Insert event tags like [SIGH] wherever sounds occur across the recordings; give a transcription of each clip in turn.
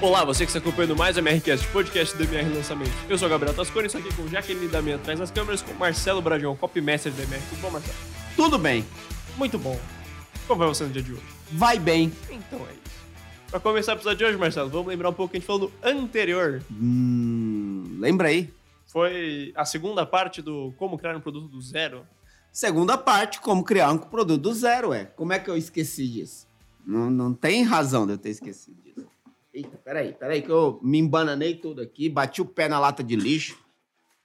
Olá, você que está acompanhando mais o MRCast, podcast do MR Lançamento. Eu sou o Gabriel Tascone, estou aqui com Jaqueline Damian atrás das câmeras, com Marcelo Bradião, copymaster da MR. Tudo bom, Marcelo? Tudo bem, Muito bom. Como vai você no dia de hoje? vai bem. Então é isso. Pra começar o episódio de hoje, Marcelo, vamos lembrar um pouco o que a gente falou no anterior. Hum, lembra aí? Foi a segunda parte do Como Criar um Produto do Zero. Segunda parte, como criar um produto do zero, é. Como é que eu esqueci disso? Não, não tem razão de eu ter esquecido disso. Eita, peraí, peraí que eu me embananei tudo aqui, bati o pé na lata de lixo.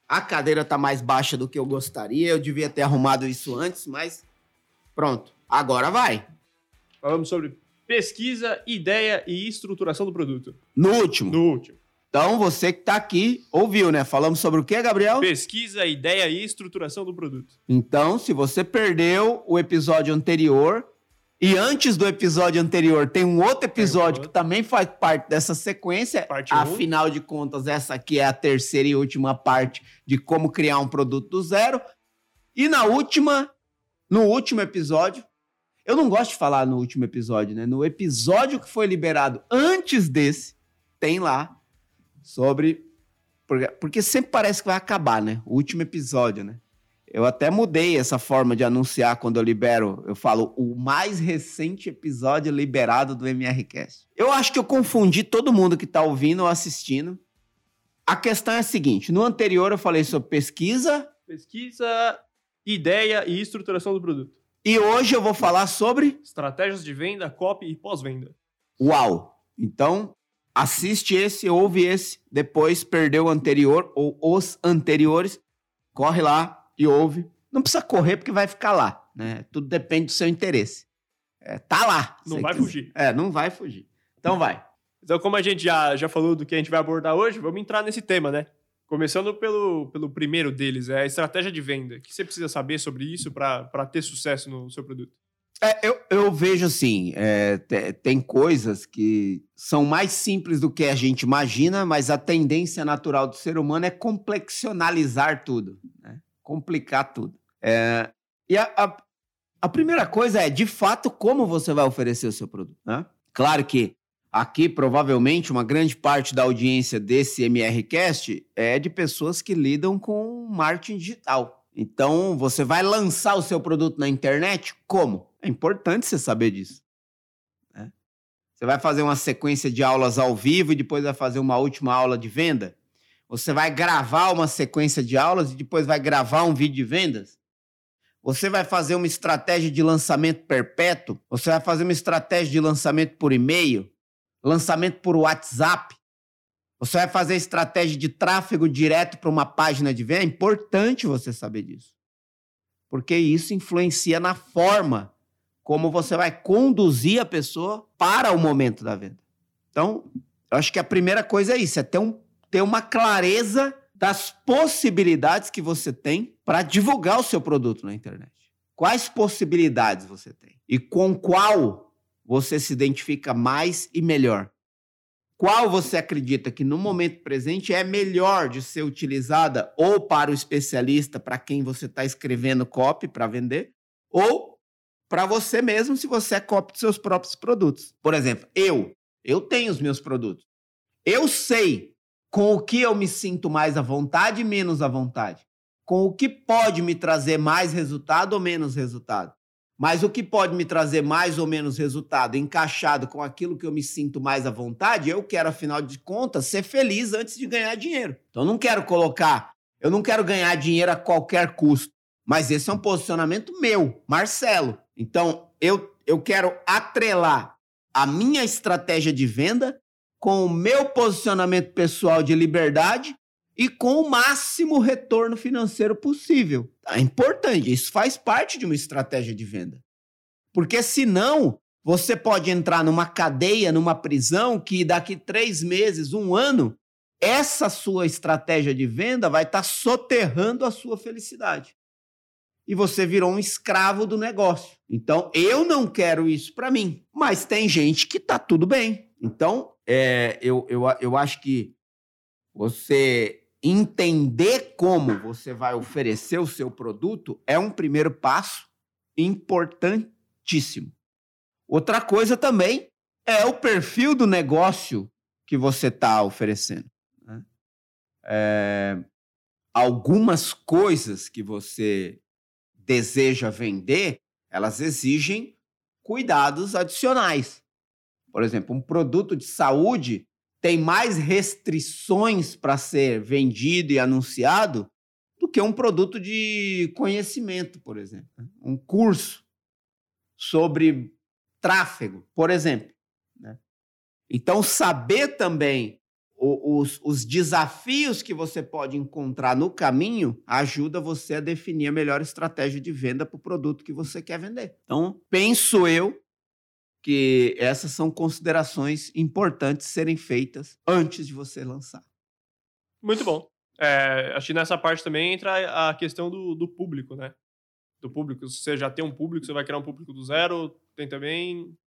A cadeira tá mais baixa do que eu gostaria, eu devia ter arrumado isso antes, mas pronto, agora vai. Falamos sobre pesquisa, ideia e estruturação do produto. No último. No último. Então, você que tá aqui, ouviu, né? Falamos sobre o que, Gabriel? Pesquisa, ideia e estruturação do produto. Então, se você perdeu o episódio anterior, e antes do episódio anterior tem um outro episódio que também faz parte dessa sequência, Parte um. afinal de contas, essa aqui é a terceira e última parte de como criar um produto do zero. E na última, no último episódio, eu não gosto de falar no último episódio, né? No episódio que foi liberado antes desse, tem lá sobre. Porque, porque sempre parece que vai acabar, né? O último episódio, né? Eu até mudei essa forma de anunciar quando eu libero. Eu falo o mais recente episódio liberado do MRCast. Eu acho que eu confundi todo mundo que tá ouvindo ou assistindo. A questão é a seguinte: no anterior eu falei sobre pesquisa Pesquisa, ideia e estruturação do produto. e hoje eu vou falar sobre Estratégias de venda, copy e pós-venda. Uau! Então, assiste esse, ouve esse, depois perdeu o anterior ou os anteriores, corre lá e ouve. Não precisa correr porque vai ficar lá, né? Tudo depende do seu interesse. É, tá lá. Não vai quiser. fugir. É, não vai fugir. Então vai. Então, como a gente já, já falou do que a gente vai abordar hoje, vamos entrar nesse tema, né? Começando pelo, pelo primeiro deles, é a estratégia de venda. O que você precisa saber sobre isso para ter sucesso no seu produto? É, eu, eu vejo assim, é, te- tem coisas que são mais simples do que a gente imagina, mas a tendência natural do ser humano é complexionalizar tudo, né? Complicar tudo. É, e a, a, a primeira coisa é, de fato, como você vai oferecer o seu produto. Né? Claro que aqui, provavelmente, uma grande parte da audiência desse MRCast é de pessoas que lidam com marketing digital. Então, você vai lançar o seu produto na internet? Como? É importante você saber disso. né? Você vai fazer uma sequência de aulas ao vivo e depois vai fazer uma última aula de venda? Você vai gravar uma sequência de aulas e depois vai gravar um vídeo de vendas? Você vai fazer uma estratégia de lançamento perpétuo? Você vai fazer uma estratégia de lançamento por e-mail? Lançamento por WhatsApp? Você vai fazer estratégia de tráfego direto para uma página de venda? É importante você saber disso. Porque isso influencia na forma como você vai conduzir a pessoa para o momento da venda. Então, eu acho que a primeira coisa é isso, é ter, um, ter uma clareza das possibilidades que você tem para divulgar o seu produto na internet. Quais possibilidades você tem? E com qual você se identifica mais e melhor? Qual você acredita que no momento presente é melhor de ser utilizada ou para o especialista, para quem você está escrevendo copy para vender, ou para você mesmo, se você é copy dos seus próprios produtos. Por exemplo, eu, eu tenho os meus produtos. Eu sei com o que eu me sinto mais à vontade e menos à vontade. Com o que pode me trazer mais resultado ou menos resultado. Mas o que pode me trazer mais ou menos resultado, encaixado com aquilo que eu me sinto mais à vontade, eu quero, afinal de contas, ser feliz antes de ganhar dinheiro. Então, eu não quero colocar, eu não quero ganhar dinheiro a qualquer custo. Mas esse é um posicionamento meu, Marcelo. Então, eu, eu quero atrelar a minha estratégia de venda com o meu posicionamento pessoal de liberdade e com o máximo retorno financeiro possível. É importante, isso faz parte de uma estratégia de venda. Porque senão, você pode entrar numa cadeia, numa prisão, que daqui três meses, um ano, essa sua estratégia de venda vai estar soterrando a sua felicidade. E você virou um escravo do negócio. Então, eu não quero isso para mim. Mas tem gente que tá tudo bem. Então, é, eu, eu, eu acho que você entender como você vai oferecer o seu produto é um primeiro passo importantíssimo. Outra coisa também é o perfil do negócio que você está oferecendo. Né? É, algumas coisas que você deseja vender, elas exigem cuidados adicionais. Por exemplo, um produto de saúde tem mais restrições para ser vendido e anunciado do que um produto de conhecimento, por exemplo. Né? Um curso sobre tráfego, por exemplo. Né? Então, saber também os, os, desafios que você pode encontrar no caminho ajuda você a definir a melhor estratégia de venda para o produto que você quer vender. Então, penso eu que essas são considerações importantes serem feitas antes de você lançar. Muito bom. É, acho que nessa parte também entra a questão do, do público, né? Do público. Se você já tem um público, você vai criar um público do zero. Tem também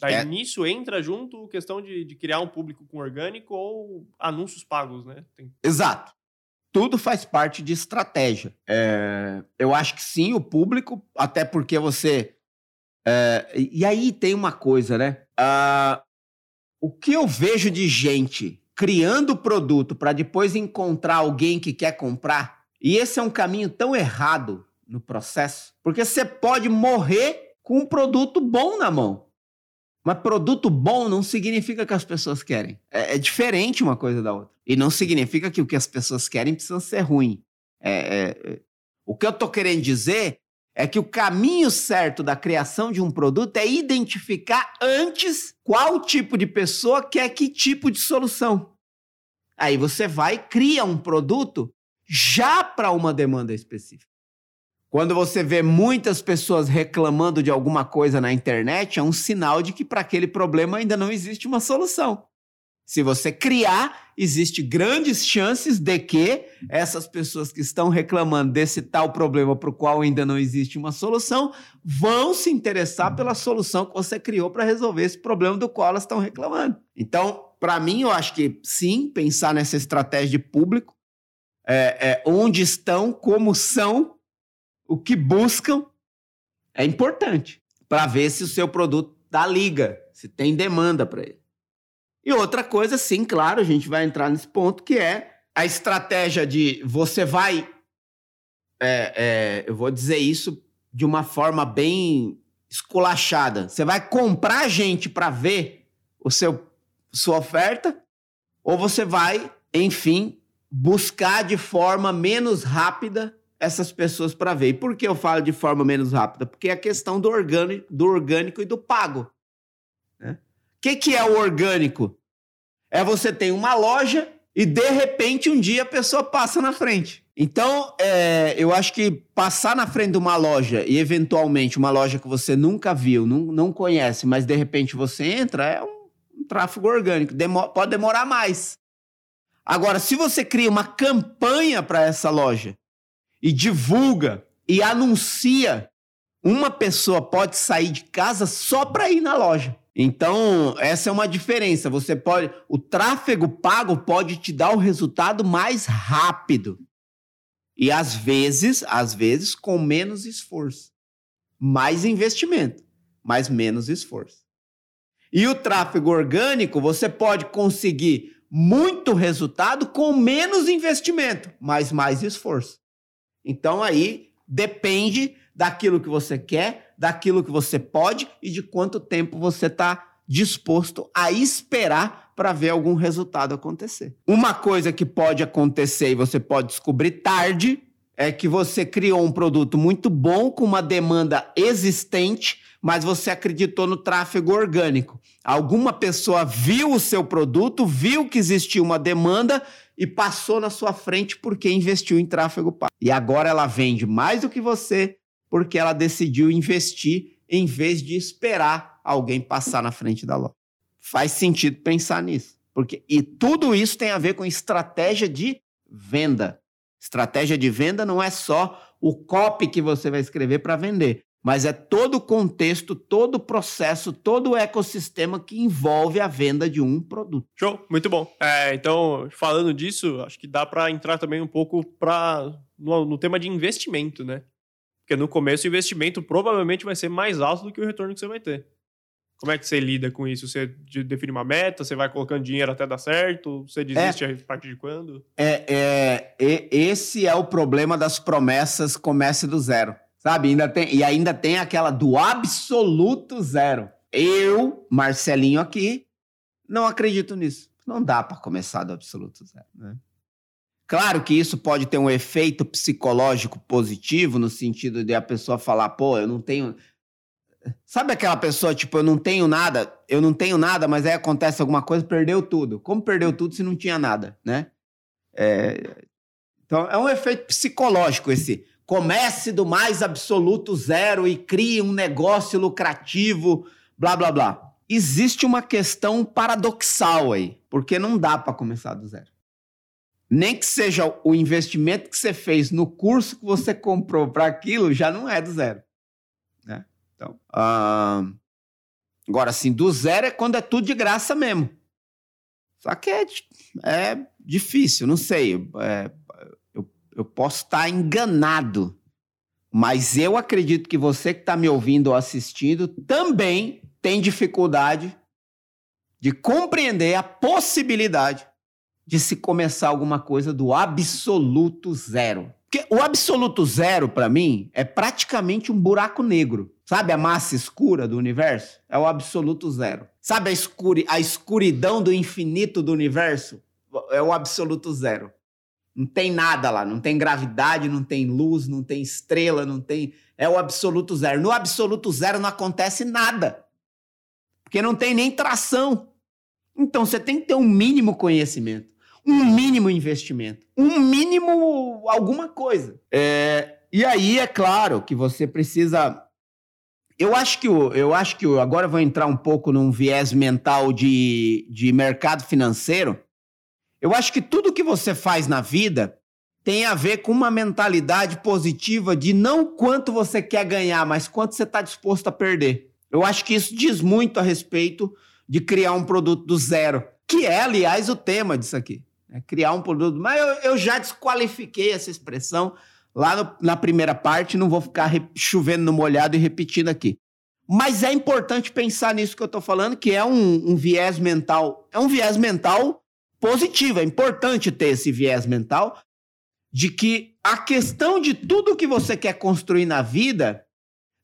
Daí é. nisso entra junto a questão de, de, criar um público com orgânico ou anúncios pagos, né? Tem... Exato. Tudo faz parte de estratégia. É, eu acho que sim, o público, até porque você. É, e aí tem uma coisa, né? Uh, o que eu vejo de gente criando produto para depois encontrar alguém que quer comprar, e esse é um caminho tão errado no processo, porque você pode morrer com um produto bom na mão. Mas produto bom não significa que as pessoas querem. É, é, diferente uma coisa da outra. E não significa que o que as pessoas querem precisa ser ruim. É, é, é, o que eu estou querendo dizer é que o caminho certo da criação de um produto é identificar antes qual tipo de pessoa quer que tipo de solução. Aí você vai cria um produto já para uma demanda específica. Quando você vê muitas pessoas reclamando de alguma coisa na internet, é um sinal de que para aquele problema ainda não existe uma solução. Se você criar, existe grandes chances de que essas pessoas que estão reclamando desse tal problema para o qual ainda não existe uma solução vão se interessar pela solução que você criou para resolver esse problema do qual elas estão reclamando. Então, para mim, eu acho que sim, pensar nessa estratégia de público, é, é, onde estão, como são o que buscam é importante para ver se o seu produto dá liga, se tem demanda para ele. E outra coisa, sim, claro, a gente vai entrar nesse ponto que é a estratégia de você vai, é, é, eu vou dizer isso de uma forma bem esculachada. Você vai comprar gente para ver o seu sua oferta ou você vai, enfim, buscar de forma menos rápida essas pessoas para ver. E por que eu falo de forma menos rápida? Porque é a questão do orgânico, do orgânico e do pago. Que, que é o orgânico? É você tem uma loja e de repente um dia a pessoa passa na frente. Então, é, eu acho que passar na frente de uma loja e eventualmente uma loja que você nunca viu, não, não conhece, mas de repente você entra, é um, um tráfego orgânico. Demo pode demorar mais. Agora, se você cria uma campanha para essa loja e divulga e anuncia, uma pessoa pode sair de casa só para ir na loja. Então, essa é uma diferença. Você pode, o tráfego pago pode te dar o resultado mais rápido. E às vezes, às vezes com menos esforço. Mais investimento, mas menos esforço. E o tráfego orgânico, você pode conseguir muito resultado com menos investimento, mas mais esforço. Então aí depende daquilo que você quer, daquilo que você pode e de quanto tempo você está disposto a esperar para ver algum resultado acontecer. Uma coisa que pode acontecer e você pode descobrir tarde é que você criou um produto muito bom com uma demanda existente, mas você acreditou no tráfego orgânico. Alguma pessoa viu o seu produto, viu que existia uma demanda e passou na sua frente porque investiu em tráfego pago. E agora ela vende mais do que você porque ela decidiu investir em vez de esperar alguém passar na frente da loja. Faz sentido pensar nisso, porque e tudo isso tem a ver com estratégia de venda. Estratégia de venda não é só o copy que você vai escrever para vender mas é todo o contexto, todo o processo, todo o ecossistema que envolve a venda de um produto. Show, muito bom. É, então, falando disso, acho que dá para entrar também um pouco pra, no, no, tema de investimento, né? Porque no começo o investimento provavelmente vai ser mais alto do que o retorno que você vai ter. Como é que você lida com isso? Você define uma meta? Você vai colocando dinheiro até dar certo? Você desiste é, a partir de quando? É, é, é, esse é o problema das promessas comece do zero. Sabe? Ainda tem, e ainda tem aquela do absoluto zero. Eu, Marcelinho aqui, não acredito nisso. Não dá para começar do absoluto zero. Né? Claro que isso pode ter um efeito psicológico positivo, no sentido de a pessoa falar, pô, eu não tenho. Sabe aquela pessoa, tipo, eu não tenho nada, eu não tenho nada, mas aí acontece alguma coisa, perdeu tudo. Como perdeu tudo se não tinha nada, né? É... Então, é um efeito psicológico esse. Comece do mais absoluto zero e crie um negócio lucrativo, blá, blá, blá. Existe uma questão paradoxal aí, porque não dá para começar do zero. Nem que seja o investimento que você fez no curso que você comprou para aquilo, já não é do zero. Né? Então, agora, assim, do zero é quando é tudo de graça mesmo. Só que é, é difícil, não sei. É, eu, eu posso estar enganado, mas eu acredito que você que está me ouvindo ou assistindo também tem dificuldade de compreender a possibilidade de se começar alguma coisa do absoluto zero. Porque o absoluto zero, para mim, é praticamente um buraco negro. Sabe a massa escura do universo? É o absoluto zero. Sabe a, escuri a escuridão do infinito do universo? É o absoluto zero. Não tem nada lá, não tem gravidade, não tem luz, não tem estrela, não tem. É o absoluto zero. No absoluto zero não acontece nada. Porque não tem nem tração. Então você tem que ter um mínimo conhecimento, um mínimo investimento, um mínimo alguma coisa. É, e aí é claro que você precisa eu acho que eu acho que agora eu vou entrar um pouco num viés mental de, de mercado financeiro. Eu acho que tudo que você faz na vida tem a ver com uma mentalidade positiva de não quanto você quer ganhar, mas quanto você está disposto a perder. Eu acho que isso diz muito a respeito de criar um produto do zero, que é, aliás, o tema disso aqui. É criar um produto. Mas eu, eu já desqualifiquei essa expressão lá no, na primeira parte, não vou ficar chovendo no molhado e repetindo aqui. Mas é importante pensar nisso que eu estou falando, que é um, um, viés mental. É um viés mental positivo. É importante ter esse viés mental de que a questão de tudo que você quer construir na vida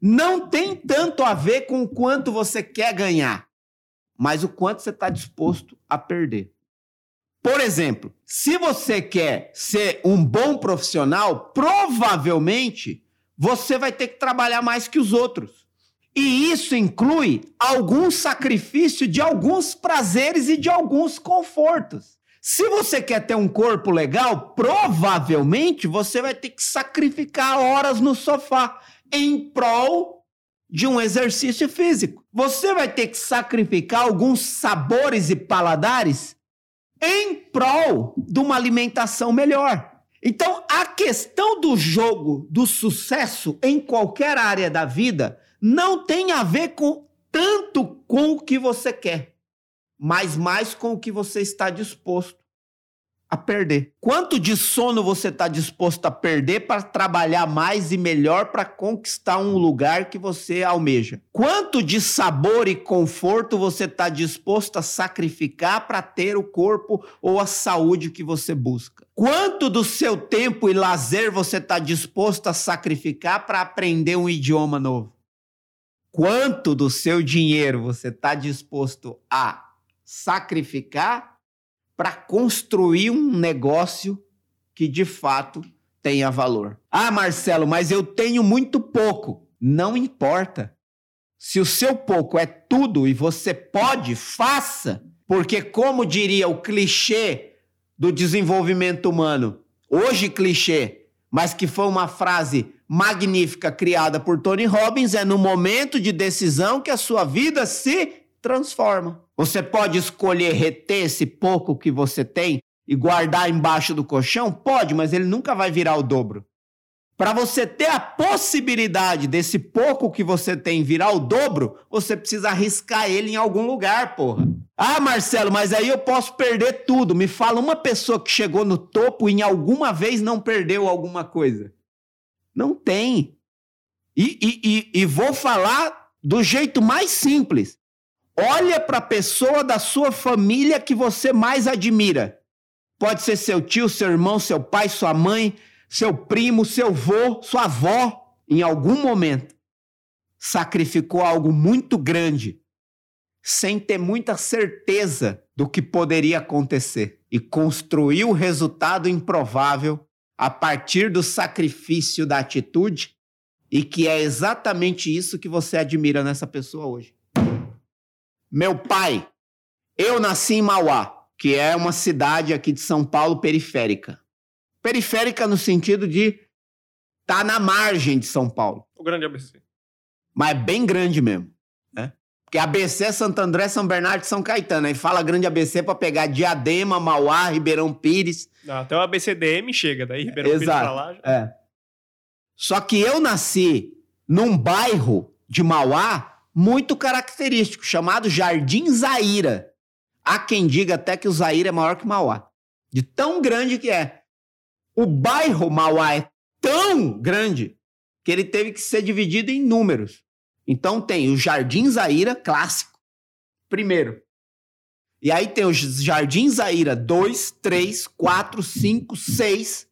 não tem tanto a ver com o quanto você quer ganhar, mas o quanto você está disposto a perder. Por exemplo, se você quer ser um bom profissional, provavelmente você vai ter que trabalhar mais que os outros. E isso inclui algum sacrifício de alguns prazeres e de alguns confortos. Se você quer ter um corpo legal, provavelmente você vai ter que sacrificar horas no sofá em prol de um exercício físico. Você vai ter que sacrificar alguns sabores e paladares em prol de uma alimentação melhor. Então, a questão do jogo do sucesso em qualquer área da vida não tem a ver com tanto com o que você quer, mas mais com o que você está disposto a perder. Quanto de sono você está disposto a perder para trabalhar mais e melhor para conquistar um lugar que você almeja? Quanto de sabor e conforto você está disposto a sacrificar para ter o corpo ou a saúde que você busca? Quanto do seu tempo e lazer você está disposto a sacrificar para aprender um idioma novo? Quanto do seu dinheiro você está disposto a sacrificar para construir um negócio que de fato tenha valor. Ah, Marcelo, mas eu tenho muito pouco. Não importa. Se o seu pouco é tudo e você pode, faça. Porque, como diria o clichê do desenvolvimento humano, hoje clichê, mas que foi uma frase magnífica criada por Tony Robbins, é no momento de decisão que a sua vida se transforma. Você pode escolher reter esse pouco que você tem e guardar embaixo do colchão? Pode, mas ele nunca vai virar o dobro. Para você ter a possibilidade desse pouco que você tem virar o dobro, você precisa arriscar ele em algum lugar, porra. Ah, Marcelo, mas aí eu posso perder tudo. Me fala uma pessoa que chegou no topo e em alguma vez não perdeu alguma coisa. Não tem. E, e, e, e vou falar do jeito mais simples. Olha para a pessoa da sua família que você mais admira. Pode ser seu tio, seu irmão, seu pai, sua mãe, seu primo, seu vô, sua avó. Em algum momento, sacrificou algo muito grande, sem ter muita certeza do que poderia acontecer, e construiu o resultado improvável a partir do sacrifício da atitude, e que é exatamente isso que você admira nessa pessoa hoje. Meu pai, eu nasci em Mauá, que é uma cidade aqui de São Paulo periférica. Periférica no sentido de tá na margem de São Paulo. O grande ABC. Mas é bem grande mesmo, né? Porque ABC é Santo André, São Bernardo e São Caetano. Aí fala grande ABC para pegar Diadema, Mauá, Ribeirão Pires. Não, até o ABCDM chega, daí Ribeirão Pires pra lá. Já... É. Só que eu nasci num bairro de Mauá muito característico, chamado Jardim Zaira. Há quem diga até que o Zaira é maior que Mauá. De tão grande que é. O bairro Mauá é tão grande que ele teve que ser dividido em números. Então tem o Jardim Zaira clássico, primeiro. E aí tem o Jardim Zaira 2, 3, 4, 5, 6,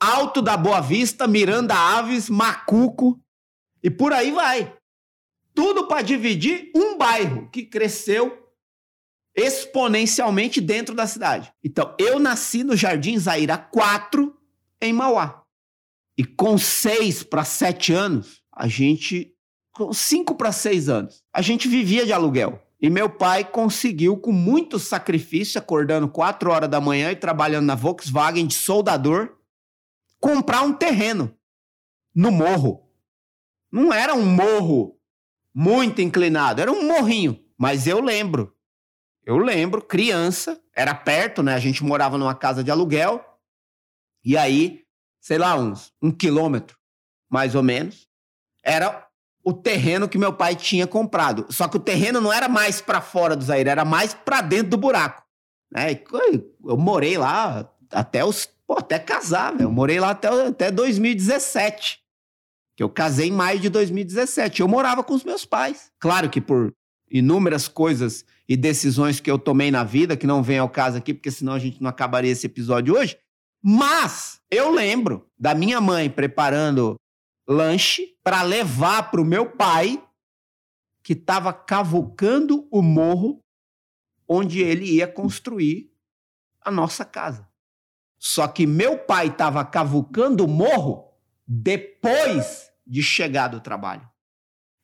Alto da Boa Vista, Miranda Aves, Macuco, e por aí vai. Tudo para dividir um bairro que cresceu exponencialmente dentro da cidade. Então, eu nasci no Jardim Zaira 4, em Mauá. E com 6 para 7 anos, a gente. Com 5 para 6 anos, a gente vivia de aluguel. E meu pai conseguiu, com muito sacrifício, acordando 4 horas da manhã e trabalhando na Volkswagen de soldador, comprar um terreno no morro. Não era um morro muito inclinado. Era um morrinho. Mas eu lembro. Eu lembro, criança, era perto, né? A gente morava numa casa de aluguel. E aí, sei lá, uns um quilômetro, mais ou menos, era o terreno que meu pai tinha comprado. Só que o terreno não era mais para fora do Zaire, era mais para dentro do buraco. Né? Eu morei lá até os. Pô, até casar, velho. Eu morei lá até, até 2017 que eu casei em maio de 2017. Eu morava com os meus pais. Claro que por inúmeras coisas e decisões que eu tomei na vida, que não vem ao caso aqui, porque senão a gente não acabaria esse episódio hoje. Mas eu lembro da minha mãe preparando lanche para levar para o meu pai, que estava cavucando o morro onde ele ia construir a nossa casa. Só que meu pai estava cavucando o morro depois de chegar do trabalho.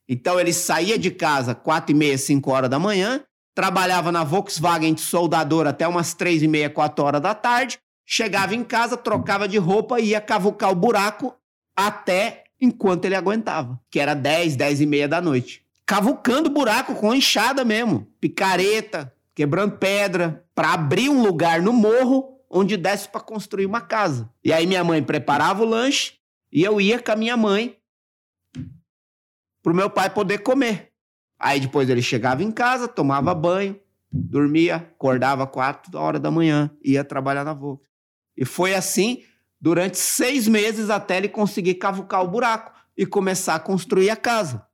Então ele saía de casa quatro e meia, cinco horas da manhã, trabalhava na Volkswagen de soldador até umas três e meia, quatro horas da tarde, chegava em casa, trocava de roupa e ia cavucar o buraco até enquanto ele aguentava, que era dez, dez e meia da noite. Cavucando buraco com enxada mesmo, picareta, quebrando pedra, para abrir um lugar no morro onde desse para construir uma casa. E aí minha mãe preparava o lanche, e eu ia com a minha mãe pro meu pai poder comer. Aí depois ele chegava em casa, tomava banho, dormia, acordava quatro horas da manhã, ia trabalhar na Volks. E foi assim durante seis meses até ele conseguir cavucar o buraco e começar a construir a casa.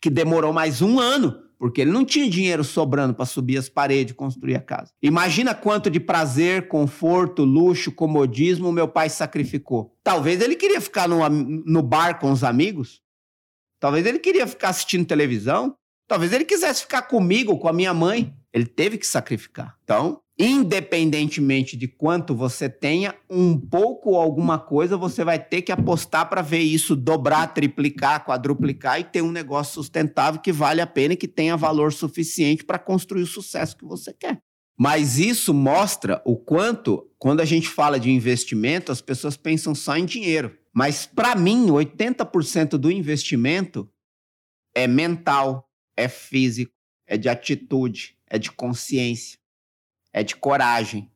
Que demorou mais um ano porque ele não tinha dinheiro sobrando para subir as paredes e construir a casa. Imagina quanto de prazer, conforto, luxo, comodismo meu pai sacrificou. Talvez ele queria ficar no, no bar com os amigos. Talvez ele queria ficar assistindo televisão. Talvez ele quisesse ficar comigo, com a minha mãe. Ele teve que sacrificar. Então, independentemente de quanto você tenha, um pouco ou alguma coisa você vai ter que apostar para ver isso dobrar, triplicar, quadruplicar e ter um negócio sustentável que vale a pena e que tenha valor suficiente para construir o sucesso que você quer. Mas isso mostra o quanto, quando a gente fala de investimento, as pessoas pensam só em dinheiro. Mas para mim, 80% do investimento é mental, é físico, é de atitude, é de consciência é de coragem.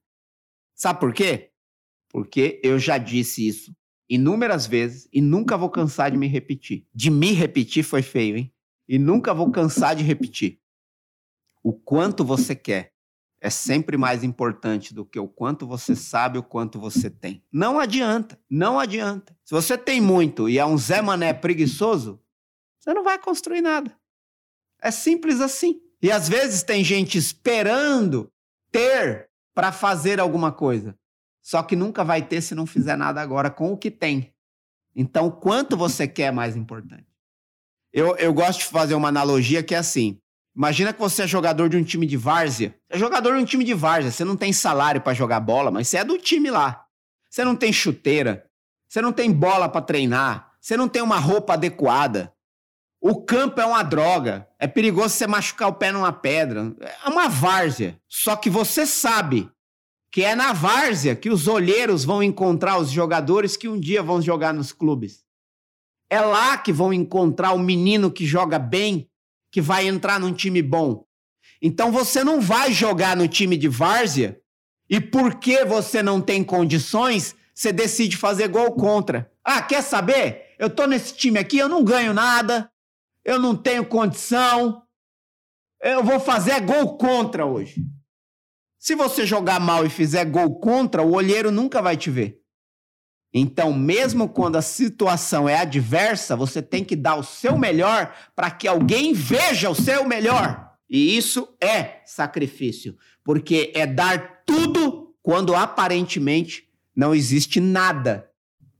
Sabe por quê? Porque eu já disse isso inúmeras vezes e nunca vou cansar de me repetir. De me repetir foi feio, hein? E nunca vou cansar de repetir. O quanto você quer é sempre mais importante do que o quanto você sabe, o quanto você tem. Não adianta, não adianta. Se você tem muito e é um Zé Mané preguiçoso, você não vai construir nada. É simples assim. E às vezes tem gente esperando ter para fazer alguma coisa. Só que nunca vai ter se não fizer nada agora com o que tem. Então, quanto você quer é mais importante. Eu, eu gosto de fazer uma analogia que é assim: imagina que você é jogador de um time de várzea. É jogador de um time de várzea, você não tem salário para jogar bola, mas você é do time lá. Você não tem chuteira, você não tem bola para treinar, você não tem uma roupa adequada. O campo é uma droga. É perigoso você machucar o pé numa pedra. É uma várzea. Só que você sabe que é na várzea que os olheiros vão encontrar os jogadores que um dia vão jogar nos clubes. É lá que vão encontrar o menino que joga bem, que vai entrar num time bom. Então você não vai jogar no time de várzea e porque você não tem condições, você decide fazer gol contra. Ah, quer saber? Eu tô nesse time aqui, eu não ganho nada, eu não tenho condição, eu vou fazer gol contra hoje. Se você jogar mal e fizer gol contra, o olheiro nunca vai te ver. Então, mesmo quando a situação é adversa, você tem que dar o seu melhor para que alguém veja o seu melhor. E isso é sacrifício, porque é dar tudo quando aparentemente não existe nada.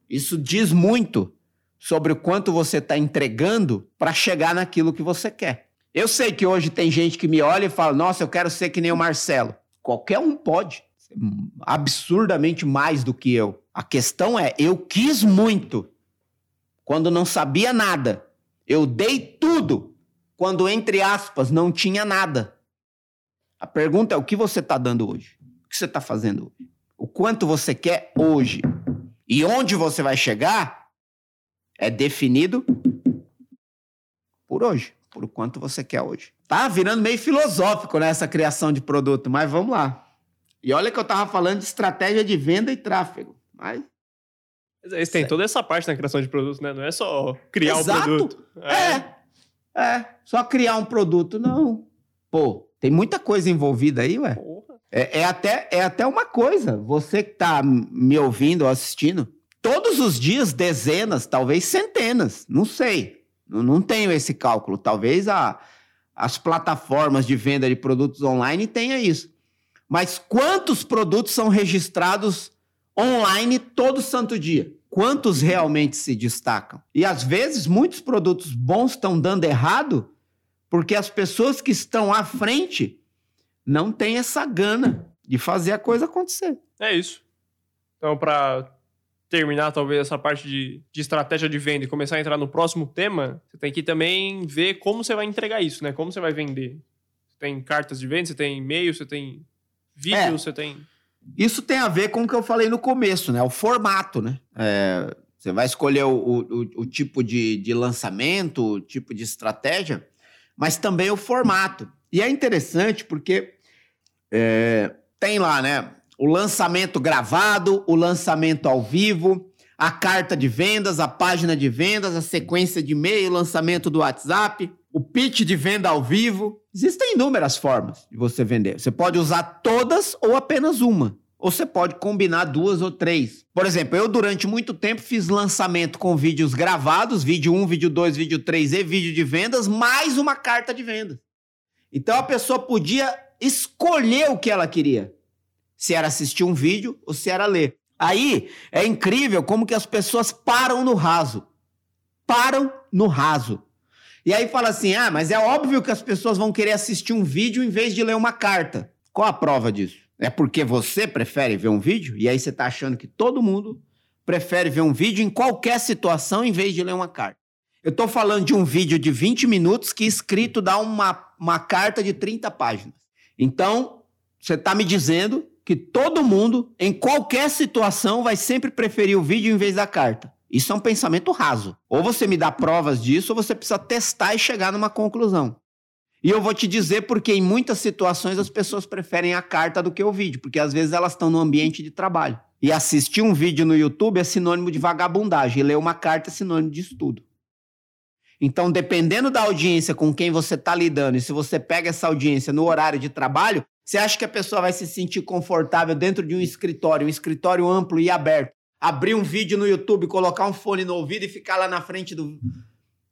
Isso diz muito sobre o quanto você está entregando para chegar naquilo que você quer. Eu sei que hoje tem gente que me olha e fala: Nossa, eu quero ser que nem o Marcelo. Qualquer um pode, absurdamente mais do que eu. A questão é: eu quis muito quando não sabia nada. Eu dei tudo quando, entre aspas, não tinha nada. A pergunta é: o que você está dando hoje? O que você está fazendo hoje? O quanto você quer hoje? E onde você vai chegar é definido por hoje, por quanto você quer hoje. Tá virando meio filosófico nessa né, criação de produto, mas vamos lá. E olha que eu tava falando de estratégia de venda e tráfego, mas eles têm toda essa parte na criação de produtos, né? Não é só criar Exato. um produto. É. é. é. Só criar um produto, não. Pô, tem muita coisa envolvida aí, ué. É, é, até, é até uma coisa. Você que tá me ouvindo ou assistindo, todos os dias, dezenas, talvez centenas, não sei. Não, tenho esse cálculo. Talvez a, as plataformas de venda de produtos online tenha isso. Mas quantos produtos são registrados online todo santo dia? Quantos realmente se destacam? E às vezes muitos produtos bons estão dando errado porque as pessoas que estão à frente não têm essa gana de fazer a coisa acontecer. É isso. Então, para terminar talvez essa parte de, de estratégia de venda e começar a entrar no próximo tema, você tem que também ver como você vai entregar isso, né? Como você vai vender. Você tem cartas de venda, você tem e-mail, você tem vídeo, é, você tem... Isso tem a ver com o que eu falei no começo, né? O formato, né? É, você vai escolher o, o, o tipo de, de lançamento, o tipo de estratégia, mas também o formato. E é interessante porque é, tem lá, né? O lançamento gravado, o lançamento ao vivo, a carta de vendas, a página de vendas, a sequência de e-mail, o lançamento do WhatsApp, o pitch de venda ao vivo. Existem inúmeras formas de você vender. Você pode usar todas ou apenas uma. Ou você pode combinar duas ou três. Por exemplo, eu durante muito tempo fiz lançamento com vídeos gravados, vídeo 1, vídeo 2, vídeo 3 e vídeo de vendas, mais uma carta de vendas. Então a pessoa podia escolher o que ela queria se era assistir um vídeo ou se era ler. Aí é incrível como que as pessoas param no raso. Param no raso. E aí fala assim: ah, mas é óbvio que as pessoas vão querer assistir um vídeo em vez de ler uma carta. Qual a prova disso? É porque você prefere ver um vídeo? E aí você está achando que todo mundo prefere ver um vídeo em qualquer situação em vez de ler uma carta. Eu estou falando de um vídeo de 20 minutos que escrito dá uma, uma carta de 30 páginas. Então, você está me dizendo que todo mundo, em qualquer situação, vai sempre preferir o vídeo em vez da carta. Isso é um pensamento raso. Ou você me dá provas disso, ou você precisa testar e chegar numa conclusão. E eu vou te dizer porque em muitas situações as pessoas preferem a carta do que o vídeo, porque às vezes elas estão no ambiente de trabalho. E assistir um vídeo no YouTube é sinônimo de vagabundagem, e ler uma carta é sinônimo de estudo. Então, dependendo da audiência com quem você está lidando, e se você pega essa audiência no horário de trabalho, você acha que a pessoa vai se sentir confortável dentro de um escritório, um escritório amplo e aberto? Abrir um vídeo no YouTube, colocar um fone no ouvido e ficar lá na frente do.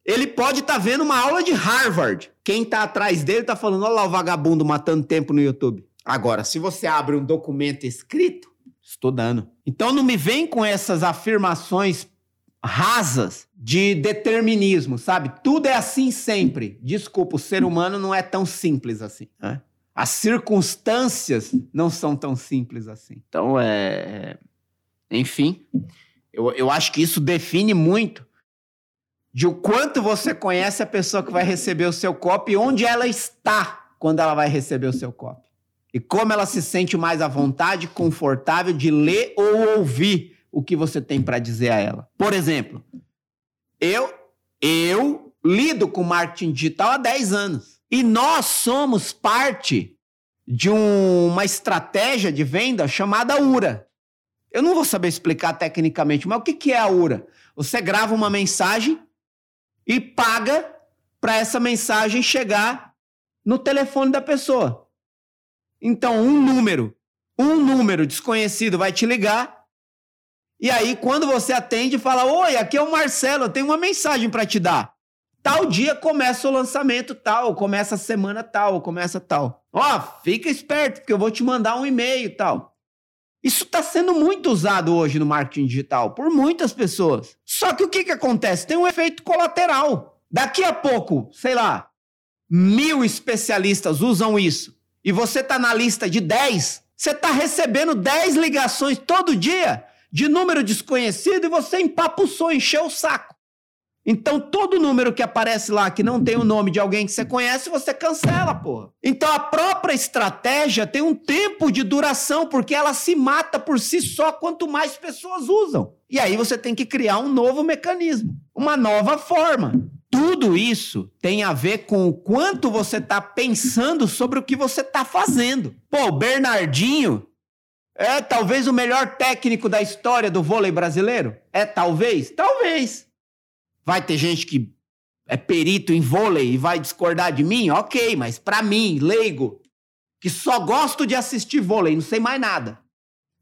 Ele pode estar tá vendo uma aula de Harvard. Quem está atrás dele está falando, olha lá o vagabundo matando tempo no YouTube. Agora, se você abre um documento escrito, estudando. Então não me vem com essas afirmações rasas de determinismo, sabe? Tudo é assim sempre. Desculpa, o ser humano não é tão simples assim. Né? As circunstâncias não são tão simples assim. Então, é. Enfim, eu, eu acho que isso define muito de o quanto você conhece a pessoa que vai receber o seu copo e onde ela está quando ela vai receber o seu copo. E como ela se sente mais à vontade, confortável de ler ou ouvir o que você tem para dizer a ela. Por exemplo, eu eu lido com marketing digital há 10 anos. E nós somos parte de um, uma estratégia de venda chamada URA. Eu não vou saber explicar tecnicamente, mas o que, que é a URA? Você grava uma mensagem e paga para essa mensagem chegar no telefone da pessoa. Então, um número, um número desconhecido vai te ligar. E aí, quando você atende, fala: Oi, aqui é o Marcelo, eu tenho uma mensagem para te dar. Tal dia começa o lançamento tal, começa a semana tal, começa tal. Ó, fica esperto, porque eu vou te mandar um e-mail tal. Isso está sendo muito usado hoje no marketing digital por muitas pessoas. Só que o que, que acontece? Tem um efeito colateral. Daqui a pouco, sei lá, mil especialistas usam isso e você está na lista de 10, você está recebendo 10 ligações todo dia de número desconhecido e você empapuçou, encheu o saco. Então, todo número que aparece lá que não tem o nome de alguém que você conhece, você cancela, porra. Então, a própria estratégia tem um tempo de duração, porque ela se mata por si só quanto mais pessoas usam. E aí você tem que criar um novo mecanismo, uma nova forma. Tudo isso tem a ver com o quanto você está pensando sobre o que você está fazendo. Pô, o Bernardinho é talvez o melhor técnico da história do vôlei brasileiro? É talvez? Talvez. Vai ter gente que é perito em vôlei e vai discordar de mim? Ok, mas para mim, leigo, que só gosto de assistir vôlei, não sei mais nada.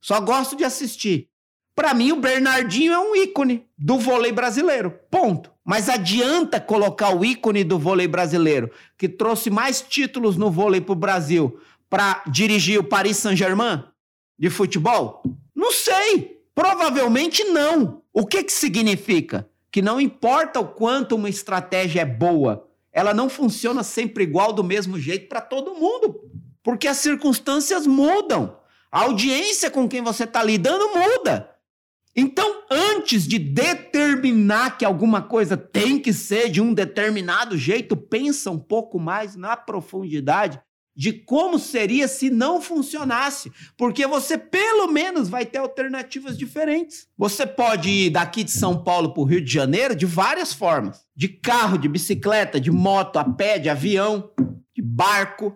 Só gosto de assistir. Para mim, o Bernardinho é um ícone do vôlei brasileiro. Ponto. Mas adianta colocar o ícone do vôlei brasileiro, que trouxe mais títulos no vôlei para o Brasil, para dirigir o Paris Saint-Germain de futebol? Não sei. Provavelmente não. O que, que significa? Que não importa o quanto uma estratégia é boa, ela não funciona sempre igual do mesmo jeito para todo mundo, porque as circunstâncias mudam. A audiência com quem você está lidando muda. Então, antes de determinar que alguma coisa tem que ser de um determinado jeito, pensa um pouco mais na profundidade de como seria se não funcionasse, porque você pelo menos vai ter alternativas diferentes. Você pode ir daqui de São Paulo para o Rio de Janeiro de várias formas: de carro, de bicicleta, de moto, a pé, de avião, de barco,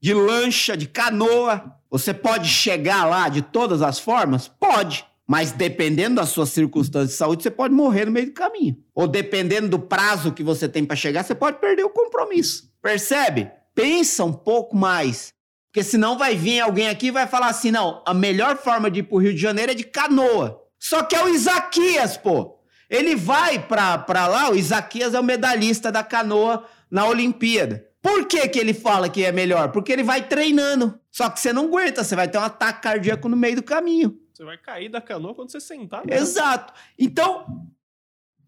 de lancha, de canoa. Você pode chegar lá de todas as formas? Pode. Mas dependendo da sua circunstância de saúde, você pode morrer no meio do caminho. Ou dependendo do prazo que você tem para chegar, você pode perder o compromisso. Percebe? Pensa um pouco mais. Porque senão vai vir alguém aqui e vai falar assim: não, a melhor forma de ir pro Rio de Janeiro é de canoa. Só que é o Isaquias, pô. Ele vai pra, pra lá, o Isaquias é o medalhista da canoa na Olimpíada. Por que, que ele fala que é melhor? Porque ele vai treinando. Só que você não aguenta, você vai ter um ataque cardíaco no meio do caminho. Você vai cair da canoa quando você sentar. Mesmo. Exato. Então,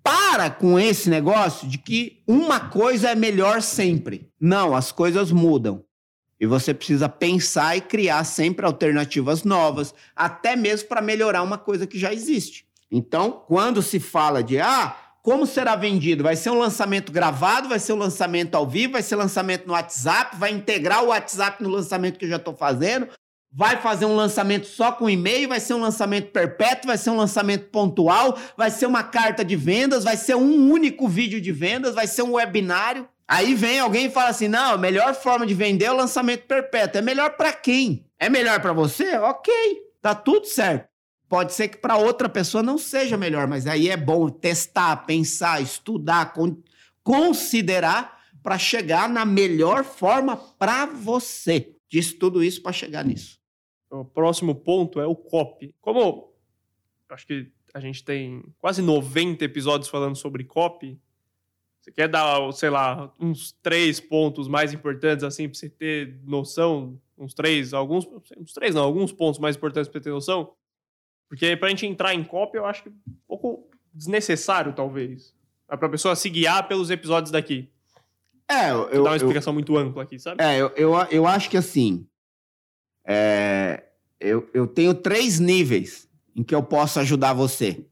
para com esse negócio de que uma coisa é melhor sempre. Não, as coisas mudam. E você precisa pensar e criar sempre alternativas novas, até mesmo para melhorar uma coisa que já existe. Então, quando se fala de ah, como será vendido? Vai ser um lançamento gravado, vai ser um lançamento ao vivo, vai ser lançamento no WhatsApp, vai integrar o WhatsApp no lançamento que eu já estou fazendo, vai fazer um lançamento só com e-mail, vai ser um lançamento perpétuo, vai ser um lançamento pontual, vai ser uma carta de vendas, vai ser um único vídeo de vendas, vai ser um webinário. Aí vem alguém e fala assim: "Não, a melhor forma de vender é o lançamento perpétuo. É melhor para quem? É melhor para você? OK, tá tudo certo. Pode ser que para outra pessoa não seja melhor, mas aí é bom testar, pensar, estudar, con considerar para chegar na melhor forma para você. Disse tudo isso para chegar nisso o próximo ponto é o copy. Como acho que a gente tem quase 90 episódios falando sobre copy, Você quer dar, sei lá, uns três pontos mais importantes, assim, pra você ter noção? Uns três, alguns. Uns três não, alguns pontos mais importantes pra você ter noção? Porque pra gente entrar em cópia, eu acho que um pouco desnecessário, talvez. É pra pessoa se guiar pelos episódios daqui. É, eu, Dá uma eu, explicação muito ampla aqui, sabe? é, eu, eu, eu acho que assim. É, eu, eu tenho três níveis em que eu posso ajudar você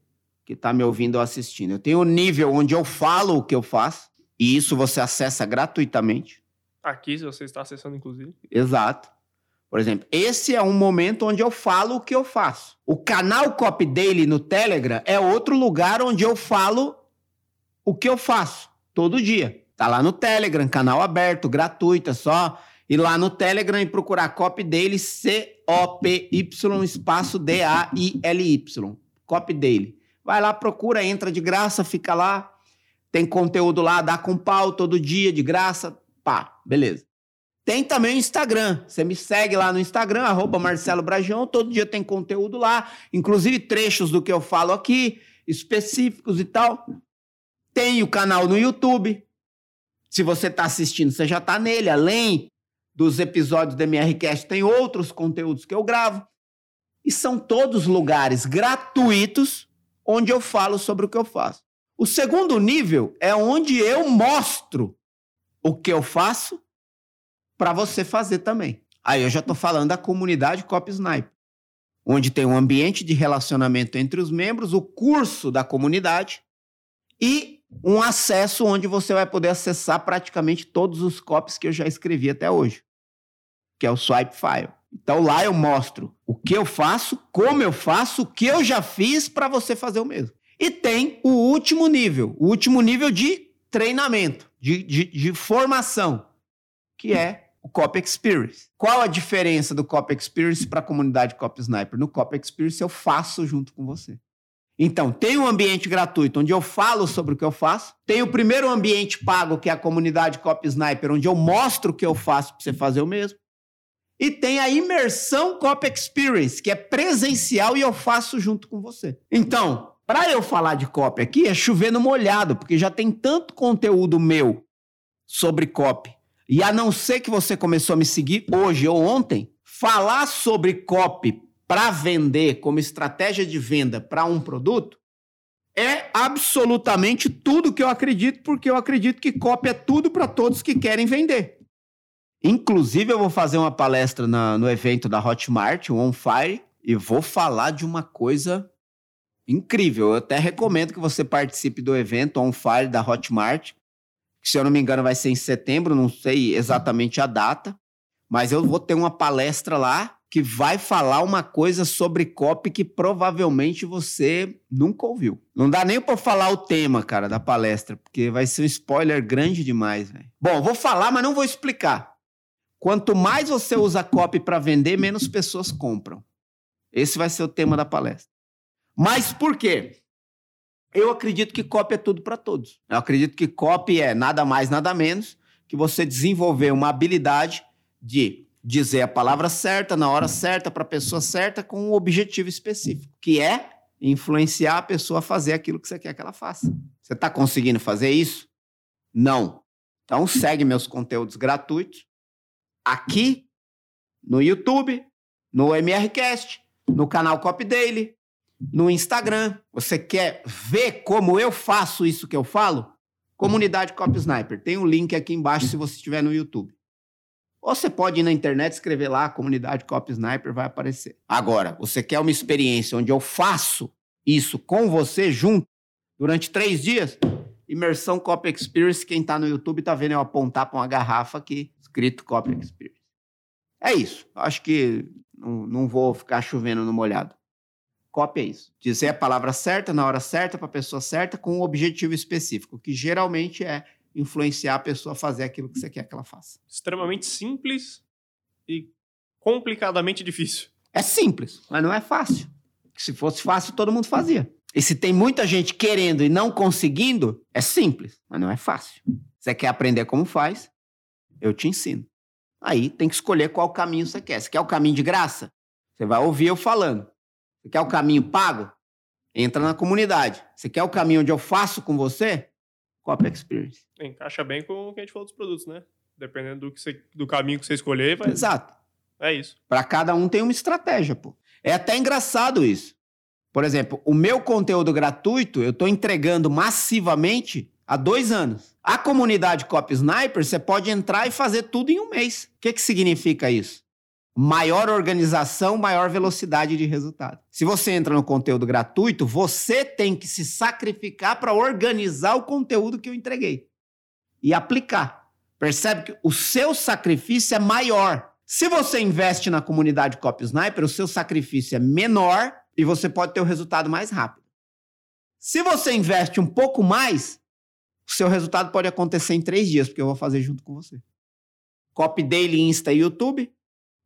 que está me ouvindo ou assistindo. Eu tenho o nível onde eu falo o que eu faço, e isso você acessa gratuitamente. Aqui, se você está acessando, inclusive. Exato. Por exemplo, esse é um momento onde eu falo o que eu faço. O canal Copy Daily no Telegram é outro lugar onde eu falo o que eu faço todo dia. Tá lá no Telegram, canal aberto, gratuito, é só ir lá no Telegram e procurar Copy Daily, C-O-P-Y, espaço D-A-I-L-Y. Copy Daily. Vai lá, procura, entra de graça, fica lá. Tem conteúdo lá, dá com pau todo dia, de graça. Pá, beleza. Tem também o Instagram. Você me segue lá no Instagram, arroba Marcelo Brajão. Todo dia tem conteúdo lá, inclusive trechos do que eu falo aqui, específicos e tal. Tem o canal no YouTube. Se você está assistindo, você já está nele. Além dos episódios do MRCast, tem outros conteúdos que eu gravo. E são todos lugares gratuitos onde eu falo sobre o que eu faço. O segundo nível é onde eu mostro o que eu faço para você fazer também. Aí eu já estou falando da comunidade Cop Sniper, onde tem um ambiente de relacionamento entre os membros, o curso da comunidade e um acesso onde você vai poder acessar praticamente todos os copies que eu já escrevi até hoje, que é o Swipe File. Então lá eu mostro o que eu faço, como eu faço, o que eu já fiz para você fazer o mesmo. E tem o último nível, o último nível de treinamento, de, de, de formação, que é o Cop Experience. Qual a diferença do Cop Experience para a comunidade Cop Sniper? No Cop Experience eu faço junto com você. Então, tem um ambiente gratuito onde eu falo sobre o que eu faço. Tem o primeiro ambiente pago, que é a comunidade Cop Sniper, onde eu mostro o que eu faço para você fazer o mesmo. E tem a imersão Cop Experience, que é presencial e eu faço junto com você. Então, para eu falar de copy aqui, é chover no molhado, porque já tem tanto conteúdo meu sobre copy. E a não ser que você começou a me seguir hoje ou ontem, falar sobre copy para vender como estratégia de venda para um produto é absolutamente tudo que eu acredito, porque eu acredito que copy é tudo para todos que querem vender. Inclusive, eu vou fazer uma palestra na, no evento da Hotmart, o On Fire, e vou falar de uma coisa incrível. Eu até recomendo que você participe do evento On Fire da Hotmart, que, se eu não me engano, vai ser em setembro, não sei exatamente a data, mas eu vou ter uma palestra lá que vai falar uma coisa sobre copy que provavelmente você nunca ouviu. Não dá nem para falar o tema, cara, da palestra, porque vai ser um spoiler grande demais, velho. Bom, vou falar, mas não vou explicar. Quanto mais você usa copy para vender, menos pessoas compram. Esse vai ser o tema da palestra. Mas por quê? Eu acredito que copy é tudo para todos. Eu acredito que copy é nada mais, nada menos que você desenvolver uma habilidade de dizer a palavra certa na hora certa para a pessoa certa com um objetivo específico, que é influenciar a pessoa a fazer aquilo que você quer que ela faça. Você está conseguindo fazer isso? Não. Então segue meus conteúdos gratuitos aqui no YouTube, no MRCast, no canal Cop Daily, no Instagram. Você quer ver como eu faço isso que eu falo? Comunidade Cop Sniper. Tem um link aqui embaixo se você estiver no YouTube. Ou você pode ir na internet escrever lá, comunidade Cop Sniper, vai aparecer. Agora, você quer uma experiência onde eu faço isso com você junto durante três dias? Imersão Cop Experience. Quem está no YouTube está vendo eu apontar para uma garrafa aqui, escrito Cop Experience. É isso. Acho que não, não vou ficar chovendo no molhado. Copy é isso. Dizer a palavra certa na hora certa para a pessoa certa com um objetivo específico, que geralmente é influenciar a pessoa a fazer aquilo que você quer que ela faça. Extremamente simples e complicadamente difícil. É simples, mas não é fácil. Se fosse fácil, todo mundo fazia. E se tem muita gente querendo e não conseguindo, é simples, mas não é fácil. Você quer aprender como faz? Eu te ensino. Aí tem que escolher qual caminho você quer. Você quer o caminho de graça? Você vai ouvir eu falando. Você quer o caminho pago? Entra na comunidade. Você quer o caminho onde eu faço com você? Copy Experience. Encaixa bem com o que a gente falou dos produtos, né? Dependendo do, que você, do caminho que você escolher, vai. Exato. É isso. Para cada um tem uma estratégia, pô. É até engraçado isso. Por exemplo, o meu conteúdo gratuito eu estou entregando massivamente há dois anos. A comunidade Copy Sniper, você pode entrar e fazer tudo em um mês. O que, que significa isso? Maior organização, maior velocidade de resultado. Se você entra no conteúdo gratuito, você tem que se sacrificar para organizar o conteúdo que eu entreguei e aplicar. Percebe que o seu sacrifício é maior. Se você investe na comunidade Copy Sniper, o seu sacrifício é menor e você pode ter o resultado mais rápido. Se você investe um pouco mais, o seu resultado pode acontecer em três dias, porque eu vou fazer junto com você. Copy Daily Insta e YouTube,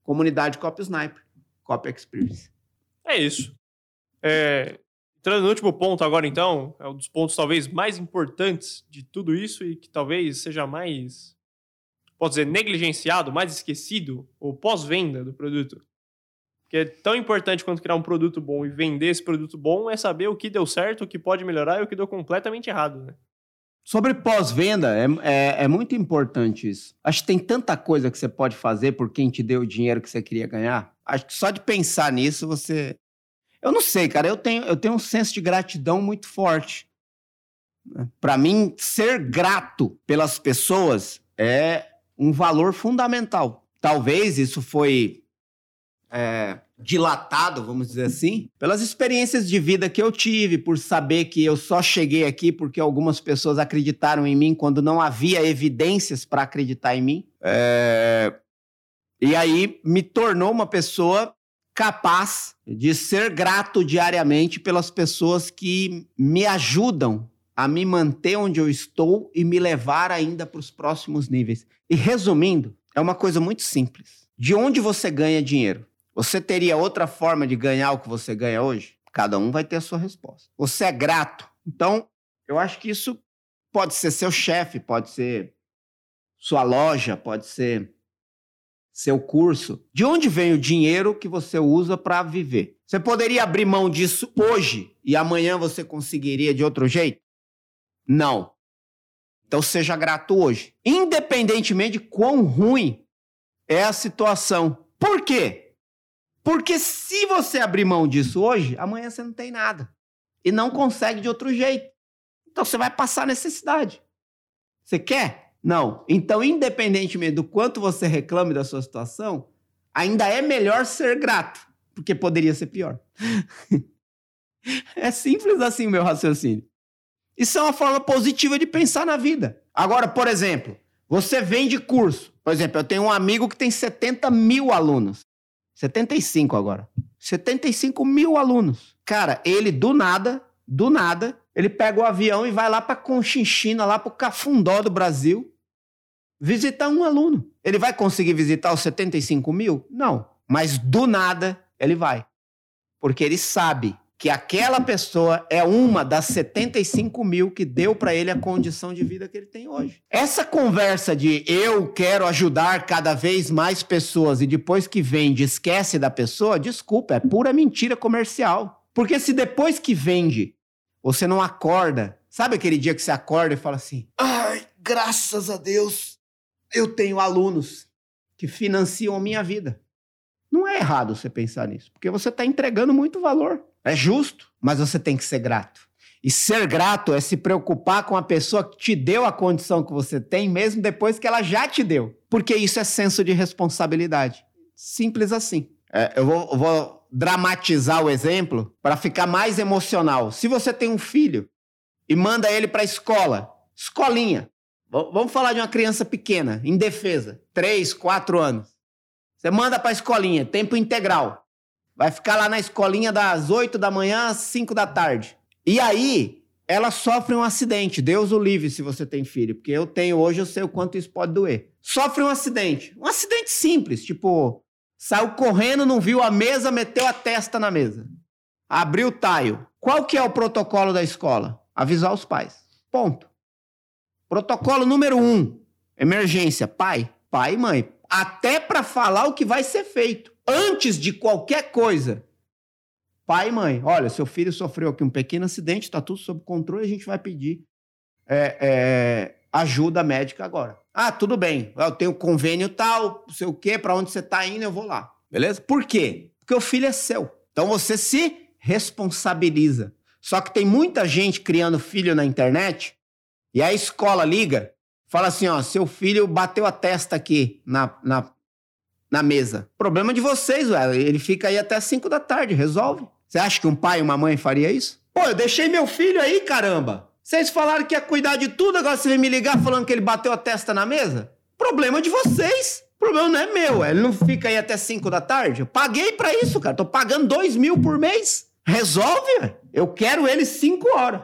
comunidade Copy Sniper, Copy Experience. É isso. É, entrando no último ponto agora, então, é um dos pontos talvez mais importantes de tudo isso e que talvez seja mais, posso dizer, negligenciado, mais esquecido, o pós-venda do produto. Que é tão importante quanto criar um produto bom e vender esse produto bom é saber o que deu certo, o que pode melhorar e o que deu completamente errado, né? Sobre pós-venda, é, é, é, muito importante isso. Acho que tem tanta coisa que você pode fazer por quem te deu o dinheiro que você queria ganhar. Acho que só de pensar nisso você. Eu não sei, cara. Eu tenho, eu tenho um senso de gratidão muito forte. Para mim, ser grato pelas pessoas é um valor fundamental. Talvez isso foi é, dilatado, vamos dizer assim, pelas experiências de vida que eu tive, por saber que eu só cheguei aqui porque algumas pessoas acreditaram em mim quando não havia evidências para acreditar em mim. É... E aí me tornou uma pessoa capaz de ser grato diariamente pelas pessoas que me ajudam a me manter onde eu estou e me levar ainda para os próximos níveis. E resumindo, é uma coisa muito simples. De onde você ganha dinheiro? Você teria outra forma de ganhar o que você ganha hoje? Cada um vai ter a sua resposta. Você é grato. Então, eu acho que isso pode ser seu chefe, pode ser sua loja, pode ser seu curso. De onde vem o dinheiro que você usa para viver? Você poderia abrir mão disso hoje e amanhã você conseguiria de outro jeito? Não. Então seja grato hoje, independentemente de quão ruim é a situação. Por quê? Porque se você abrir mão disso hoje, amanhã você não tem nada. E não consegue de outro jeito. Então você vai passar necessidade. Você quer? Não. Então, independentemente do quanto você reclame da sua situação, ainda é melhor ser grato, porque poderia ser pior. [LAUGHS] é simples assim o meu raciocínio. Isso é uma forma positiva de pensar na vida. Agora, por exemplo, você vende curso. Por exemplo, eu tenho um amigo que tem 70 mil alunos. 75 agora. 75 mil alunos. Cara, ele do nada, do nada, ele pega o avião e vai lá para Conchinchina, lá para o Cafundó do Brasil, visitar um aluno. Ele vai conseguir visitar os 75 mil? Não. Mas do nada ele vai. Porque ele sabe que aquela pessoa é uma das 75 mil que deu para ele a condição de vida que ele tem hoje. Essa conversa de eu quero ajudar cada vez mais pessoas e depois que vende esquece da pessoa, desculpa, é pura mentira comercial. Porque se depois que vende você não acorda, sabe aquele dia que você acorda e fala assim: ai, graças a Deus, eu tenho alunos que financiam a minha vida. Não é errado você pensar nisso, porque você está entregando muito valor. É justo, mas você tem que ser grato. E ser grato é se preocupar com a pessoa que te deu a condição que você tem, mesmo depois que ela já te deu. Porque isso é senso de responsabilidade. Simples assim. É, eu, vou, eu vou dramatizar o exemplo para ficar mais emocional. Se você tem um filho e manda ele para a escola, escolinha, vamos falar de uma criança pequena, indefesa, 3, 4 anos. Você manda para a escolinha, tempo integral. Vai ficar lá na escolinha das 8 da manhã às 5 da tarde. E aí, ela sofre um acidente. Deus o livre se você tem filho, porque eu tenho hoje, eu sei o quanto isso pode doer. Sofre um acidente. Um acidente simples, tipo, saiu correndo, não viu a mesa, meteu a testa na mesa. Abriu o taio. Qual que é o protocolo da escola? Avisar os pais. Ponto. Protocolo número um: emergência. Pai, pai e mãe. Até para falar o que vai ser feito antes de qualquer coisa, pai e mãe, olha, seu filho sofreu aqui um pequeno acidente, está tudo sob controle, a gente vai pedir é, é, ajuda médica agora. Ah, tudo bem, eu tenho convênio tal, não sei o quê, para onde você está indo, eu vou lá. Beleza? Por quê? Porque o filho é seu. Então você se responsabiliza. Só que tem muita gente criando filho na internet e a escola liga, fala assim: ó, seu filho bateu a testa aqui na, na, na mesa. Problema de vocês, velho. Ele fica aí até as 5 da tarde, resolve. Você acha que um pai e uma mãe faria isso? Pô, eu deixei meu filho aí, caramba. Vocês falaram que ia cuidar de tudo, agora você vem me ligar falando que ele bateu a testa na mesa? Problema de vocês. Problema não é meu. Ele não fica aí até 5 da tarde. Eu paguei para isso, cara. Tô pagando 2 mil por mês. Resolve. Eu quero ele 5 horas.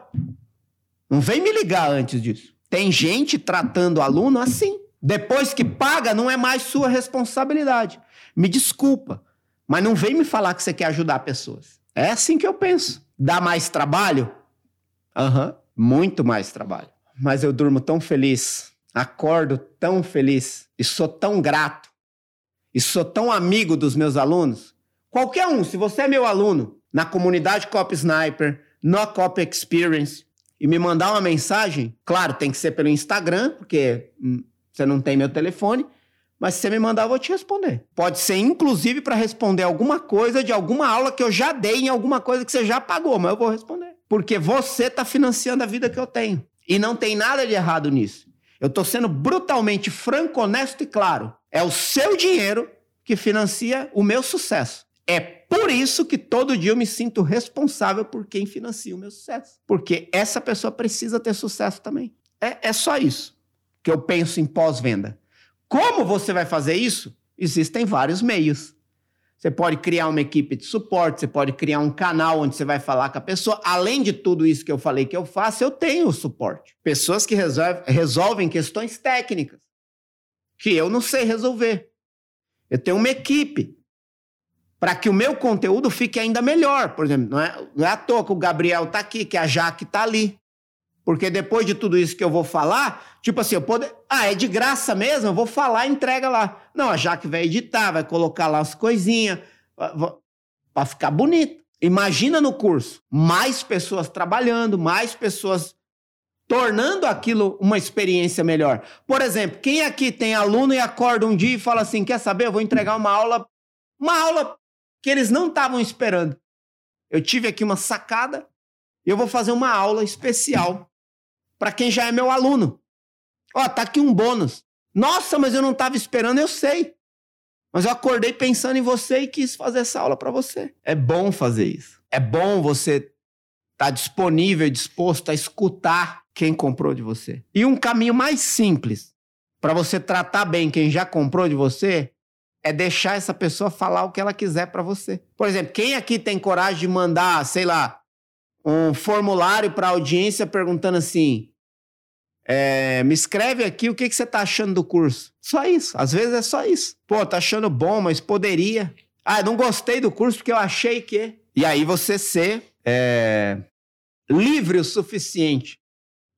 Não vem me ligar antes disso. Tem gente tratando aluno assim. Depois que paga, não é mais sua responsabilidade. Me desculpa, mas não vem me falar que você quer ajudar pessoas. É assim que eu penso. Dá mais trabalho? Aham, uhum, muito mais trabalho. Mas eu durmo tão feliz, acordo tão feliz e sou tão grato e sou tão amigo dos meus alunos. Qualquer um, se você é meu aluno na comunidade Cop Sniper, no Cop Experience e me mandar uma mensagem, claro, tem que ser pelo Instagram, porque hum, você não tem meu telefone, mas se você me mandar, eu vou te responder. Pode ser, inclusive, para responder alguma coisa de alguma aula que eu já dei em alguma coisa que você já pagou, mas eu vou responder. Porque você está financiando a vida que eu tenho. E não tem nada de errado nisso. Eu estou sendo brutalmente franco, honesto e claro. É o seu dinheiro que financia o meu sucesso. É por isso que todo dia eu me sinto responsável por quem financia o meu sucesso. Porque essa pessoa precisa ter sucesso também. É, é só isso que eu penso em pós-venda. Como você vai fazer isso? Existem vários meios. Você pode criar uma equipe de suporte, você pode criar um canal onde você vai falar com a pessoa. Além de tudo isso que eu falei que eu faço, eu tenho suporte. Pessoas que resolve, resolvem questões técnicas que eu não sei resolver. Eu tenho uma equipe para que o meu conteúdo fique ainda melhor. Por exemplo, não é, não é à toa que o Gabriel está aqui, que a Jaque está ali. Porque depois de tudo isso que eu vou falar, tipo assim, eu poder. Ah, é de graça mesmo? Eu vou falar e entrega lá. Não, a Jaque vai editar, vai colocar lá as coisinhas, para ficar bonito. Imagina no curso, mais pessoas trabalhando, mais pessoas tornando aquilo uma experiência melhor. Por exemplo, quem aqui tem aluno e acorda um dia e fala assim: quer saber? Eu vou entregar uma aula, uma aula que eles não estavam esperando. Eu tive aqui uma sacada eu vou fazer uma aula especial para quem já é meu aluno. Ó, tá aqui um bônus. Nossa, mas eu não estava esperando, eu sei. Mas eu acordei pensando em você e quis fazer essa aula para você. É bom fazer isso. É bom você estar tá disponível e disposto a escutar quem comprou de você. E um caminho mais simples para você tratar bem quem já comprou de você é deixar essa pessoa falar o que ela quiser para você. Por exemplo, quem aqui tem coragem de mandar, sei lá, um formulário para audiência perguntando assim: é, me escreve aqui o que, que você tá achando do curso. Só isso. Às vezes é só isso. Pô, tá achando bom, mas poderia. Ah, não gostei do curso porque eu achei que. E aí você ser é, livre o suficiente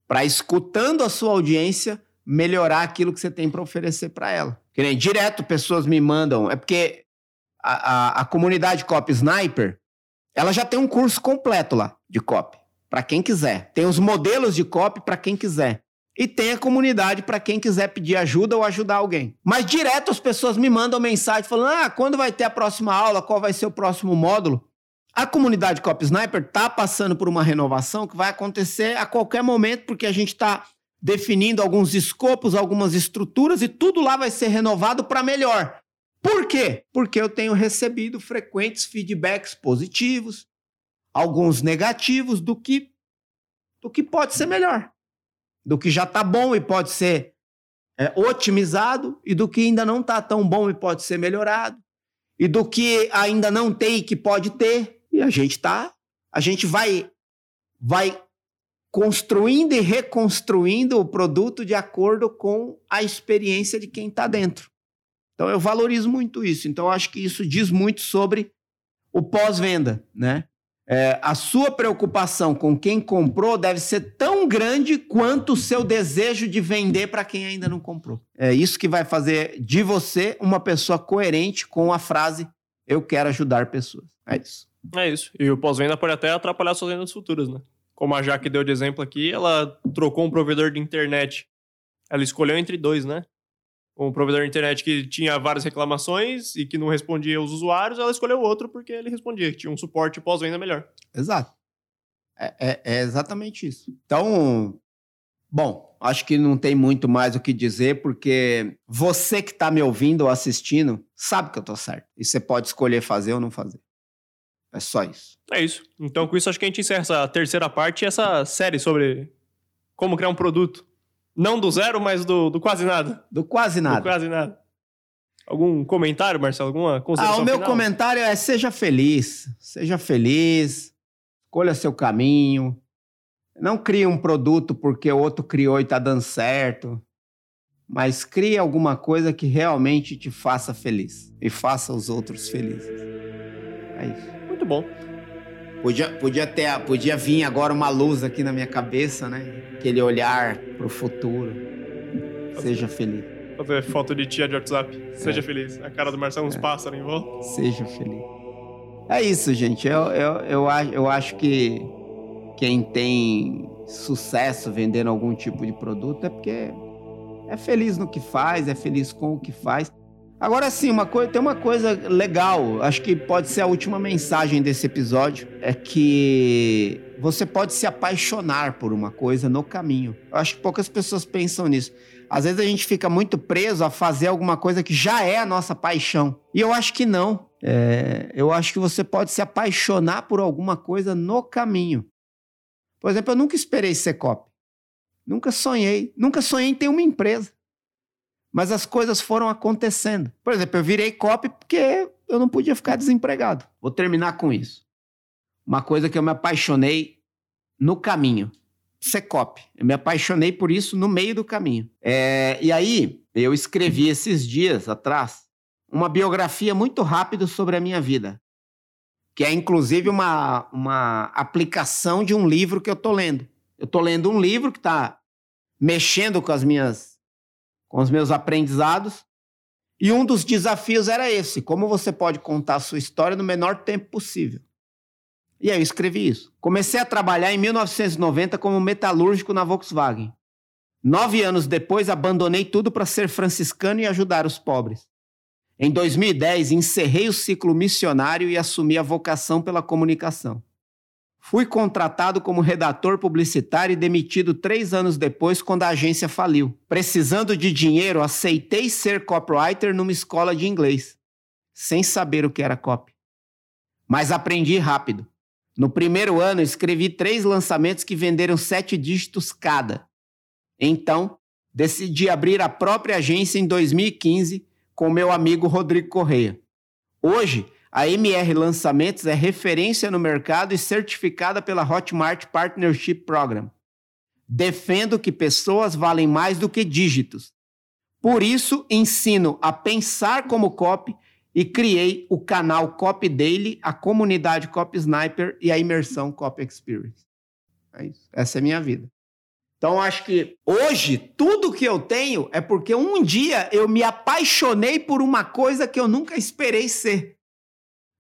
para, escutando a sua audiência, melhorar aquilo que você tem para oferecer para ela. Que nem direto pessoas me mandam. É porque a, a, a comunidade Cop Sniper ela já tem um curso completo lá de copy para quem quiser. Tem os modelos de copy para quem quiser. E tem a comunidade para quem quiser pedir ajuda ou ajudar alguém. Mas direto as pessoas me mandam mensagem falando: ah, quando vai ter a próxima aula? Qual vai ser o próximo módulo? A comunidade Cop Sniper está passando por uma renovação que vai acontecer a qualquer momento, porque a gente está definindo alguns escopos, algumas estruturas e tudo lá vai ser renovado para melhor. Por quê? Porque eu tenho recebido frequentes feedbacks positivos, alguns negativos do que do que pode ser melhor do que já está bom e pode ser é, otimizado, e do que ainda não está tão bom e pode ser melhorado, e do que ainda não tem e que pode ter. E a gente tá, a gente vai, vai construindo e reconstruindo o produto de acordo com a experiência de quem está dentro. Então eu valorizo muito isso. Então eu acho que isso diz muito sobre o pós-venda, né? É, a sua preocupação com quem comprou deve ser tão grande quanto o seu desejo de vender para quem ainda não comprou. É isso que vai fazer de você uma pessoa coerente com a frase eu quero ajudar pessoas. É isso. É isso. E o pós-venda pode até atrapalhar suas vendas futuras, né? como a Jaque deu de exemplo aqui, ela trocou um provedor de internet. Ela escolheu entre dois, né? Um provedor de internet que tinha várias reclamações e que não respondia aos usuários, ela escolheu outro porque ele respondia, que tinha um suporte pós-venda melhor. Exato. É, é, é exatamente isso. Então, bom, acho que não tem muito mais o que dizer, porque você que está me ouvindo ou assistindo sabe que eu tô certo. E você pode escolher fazer ou não fazer. É só isso. É isso. Então, com isso, acho que a gente encerra essa terceira parte e essa série sobre como criar um produto. Não do zero, mas do, do quase nada. Do quase nada. Do quase nada. Algum comentário, Marcelo? Alguma consideração Ah, o meu final? comentário é seja feliz. Seja feliz. Escolha seu caminho. Não crie um produto porque o outro criou e está dando certo. Mas crie alguma coisa que realmente te faça feliz. E faça os outros felizes. É isso. Muito bom. Podia, podia, ter, podia vir agora uma luz aqui na minha cabeça, né? Aquele olhar pro futuro. Seja feliz. Fazer foto de tia de WhatsApp. Seja feliz. A cara do Marcelo, uns pássaros em volta. Seja feliz. É isso, gente. Eu, eu, eu, eu acho que quem tem sucesso vendendo algum tipo de produto é porque é feliz no que faz, é feliz com o que faz. Agora sim, uma coisa, tem uma coisa legal, acho que pode ser a última mensagem desse episódio, é que você pode se apaixonar por uma coisa no caminho. Eu acho que poucas pessoas pensam nisso. Às vezes a gente fica muito preso a fazer alguma coisa que já é a nossa paixão. E eu acho que não. É, eu acho que você pode se apaixonar por alguma coisa no caminho. Por exemplo, eu nunca esperei ser cop. Nunca sonhei. Nunca sonhei em ter uma empresa. Mas as coisas foram acontecendo. Por exemplo, eu virei cop porque eu não podia ficar desempregado. Vou terminar com isso. Uma coisa que eu me apaixonei no caminho. Ser cop. Eu me apaixonei por isso no meio do caminho. É, e aí, eu escrevi esses dias atrás uma biografia muito rápida sobre a minha vida. Que é, inclusive, uma, uma aplicação de um livro que eu estou lendo. Eu estou lendo um livro que está mexendo com as minhas com os meus aprendizados. E um dos desafios era esse: como você pode contar a sua história no menor tempo possível. E aí eu escrevi isso. Comecei a trabalhar em 1990 como metalúrgico na Volkswagen. Nove anos depois, abandonei tudo para ser franciscano e ajudar os pobres. Em 2010, encerrei o ciclo missionário e assumi a vocação pela comunicação. Fui contratado como redator publicitário e demitido três anos depois, quando a agência faliu. Precisando de dinheiro, aceitei ser copywriter numa escola de inglês, sem saber o que era copy. Mas aprendi rápido. No primeiro ano, escrevi três lançamentos que venderam sete dígitos cada. Então, decidi abrir a própria agência em 2015 com meu amigo Rodrigo Correia. Hoje, a MR Lançamentos é referência no mercado e certificada pela Hotmart Partnership Program. Defendo que pessoas valem mais do que dígitos. Por isso, ensino a pensar como copy e criei o canal Copy Daily, a comunidade Copy Sniper e a imersão Copy Experience. É isso. Essa é a minha vida. Então, acho que hoje, tudo que eu tenho é porque um dia eu me apaixonei por uma coisa que eu nunca esperei ser,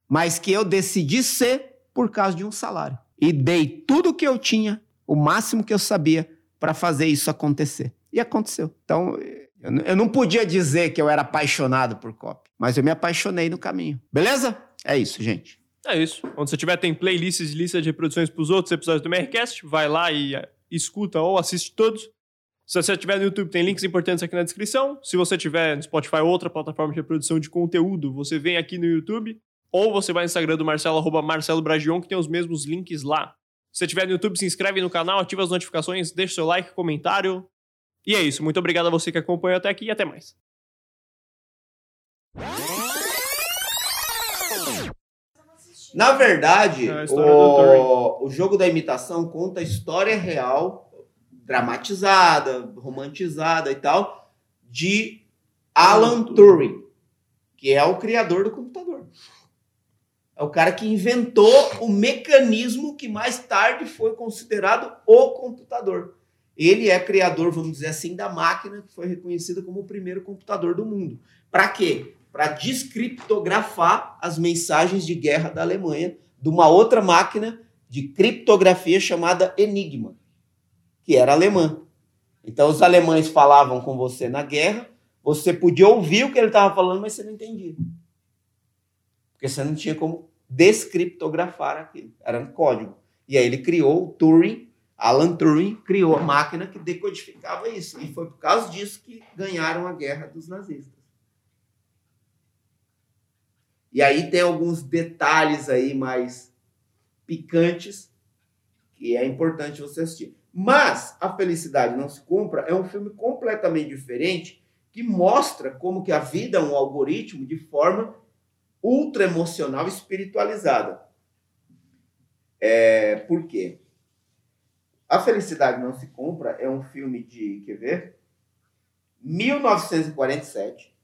mas que eu decidi ser por causa de um salário. E dei tudo que eu tinha, o máximo que eu sabia, para fazer isso acontecer. E aconteceu. Então, eu não podia dizer que eu era apaixonado por copy, mas eu me apaixonei no caminho. Beleza? É isso, gente. É isso. Onde você tiver, tem playlists e listas de reproduções para os outros episódios do MRCast. Vai lá e eh, escuta ou assiste todos. Se você estiver no YouTube, tem links importantes aqui na descrição. Se você tiver no Spotify ou outra plataforma de reprodução de conteúdo, você vem aqui no YouTube. Ou você vai no Instagram do Marcelo, arroba Marcelo Bragion, que tem os mesmos links lá. Se você estiver no YouTube, se inscreve no canal, ativa as notificações, deixa seu like, comentário. E é isso. Muito obrigado a você que acompanhou até aqui e até mais. Na verdade, É o, o jogo da imitação conta a história real, dramatizada, romantizada e tal, de Alan Turing, que é o criador do computador. É o cara que inventou o mecanismo que mais tarde foi considerado o computador. Ele é criador, vamos dizer assim, da máquina que foi reconhecida como o primeiro computador do mundo. Para quê? Para descriptografar as mensagens de guerra da Alemanha de uma outra máquina de criptografia chamada Enigma, que era alemã. Então os alemães falavam com você na guerra, você podia ouvir o que ele estava falando, mas você não entendia. Porque você não tinha como descriptografar aquilo. Era um código. E aí ele criou o Turing, Alan Turing criou a máquina que decodificava isso. E foi por causa disso que ganharam a guerra dos nazistas. E aí tem alguns detalhes aí mais picantes que é importante você assistir. Mas A Felicidade Não Se Compra é um filme completamente diferente que mostra como que a vida é um algoritmo de forma ultra emocional espiritualizada. É, por quê? A Felicidade Não Se Compra é um filme de, quer ver? 1947,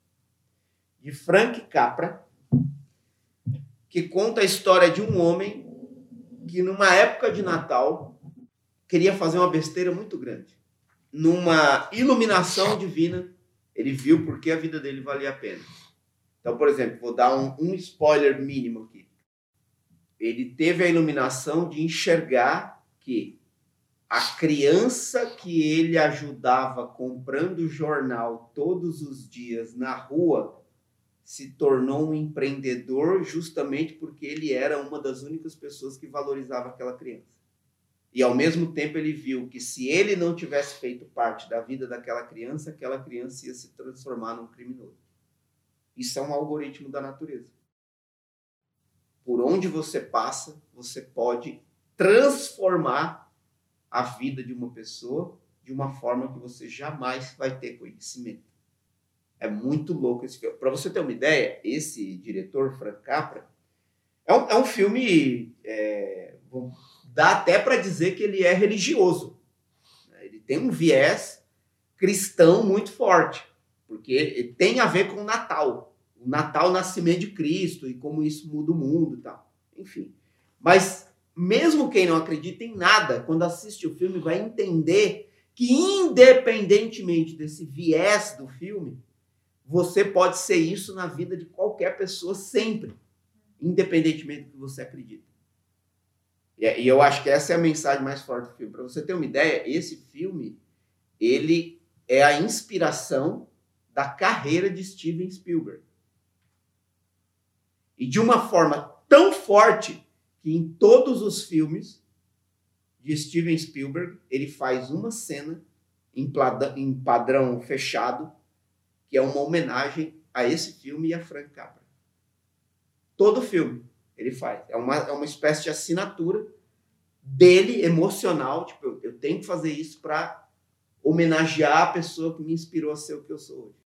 de Frank Capra, que conta a história de um homem que numa época de Natal queria fazer uma besteira muito grande. Numa iluminação divina, ele viu porque a vida dele valia a pena. Então, por exemplo, vou dar um, um spoiler mínimo aqui. Ele teve a iluminação de enxergar que a criança que ele ajudava comprando jornal todos os dias na rua se tornou um empreendedor justamente porque ele era uma das únicas pessoas que valorizava aquela criança. E ao mesmo tempo ele viu que se ele não tivesse feito parte da vida daquela criança, aquela criança ia se transformar num criminoso. Isso é um algoritmo da natureza. Por onde você passa, você pode transformar a vida de uma pessoa de uma forma que você jamais vai ter conhecimento. É muito louco esse filme. Para você ter uma ideia, esse diretor, Frank Capra, é um, é um filme. É, dá até para dizer que ele é religioso. Ele tem um viés cristão muito forte, porque tem a ver com o Natal o Natal, o nascimento de Cristo e como isso muda o mundo e tal. Enfim. Mas mesmo quem não acredita em nada, quando assiste o filme, vai entender que, independentemente desse viés do filme, você pode ser isso na vida de qualquer pessoa sempre, independentemente do que você acredita. E eu acho que essa é a mensagem mais forte do filme. Para você ter uma ideia, esse filme ele é a inspiração da carreira de Steven Spielberg. E de uma forma tão forte que em todos os filmes de Steven Spielberg, ele faz uma cena em, padrão fechado, que é uma homenagem a esse filme e a Frank Capra. Todo filme ele faz. É uma, é uma espécie de assinatura dele, emocional. Tipo, eu, eu tenho que fazer isso para homenagear a pessoa que me inspirou a ser o que eu sou hoje.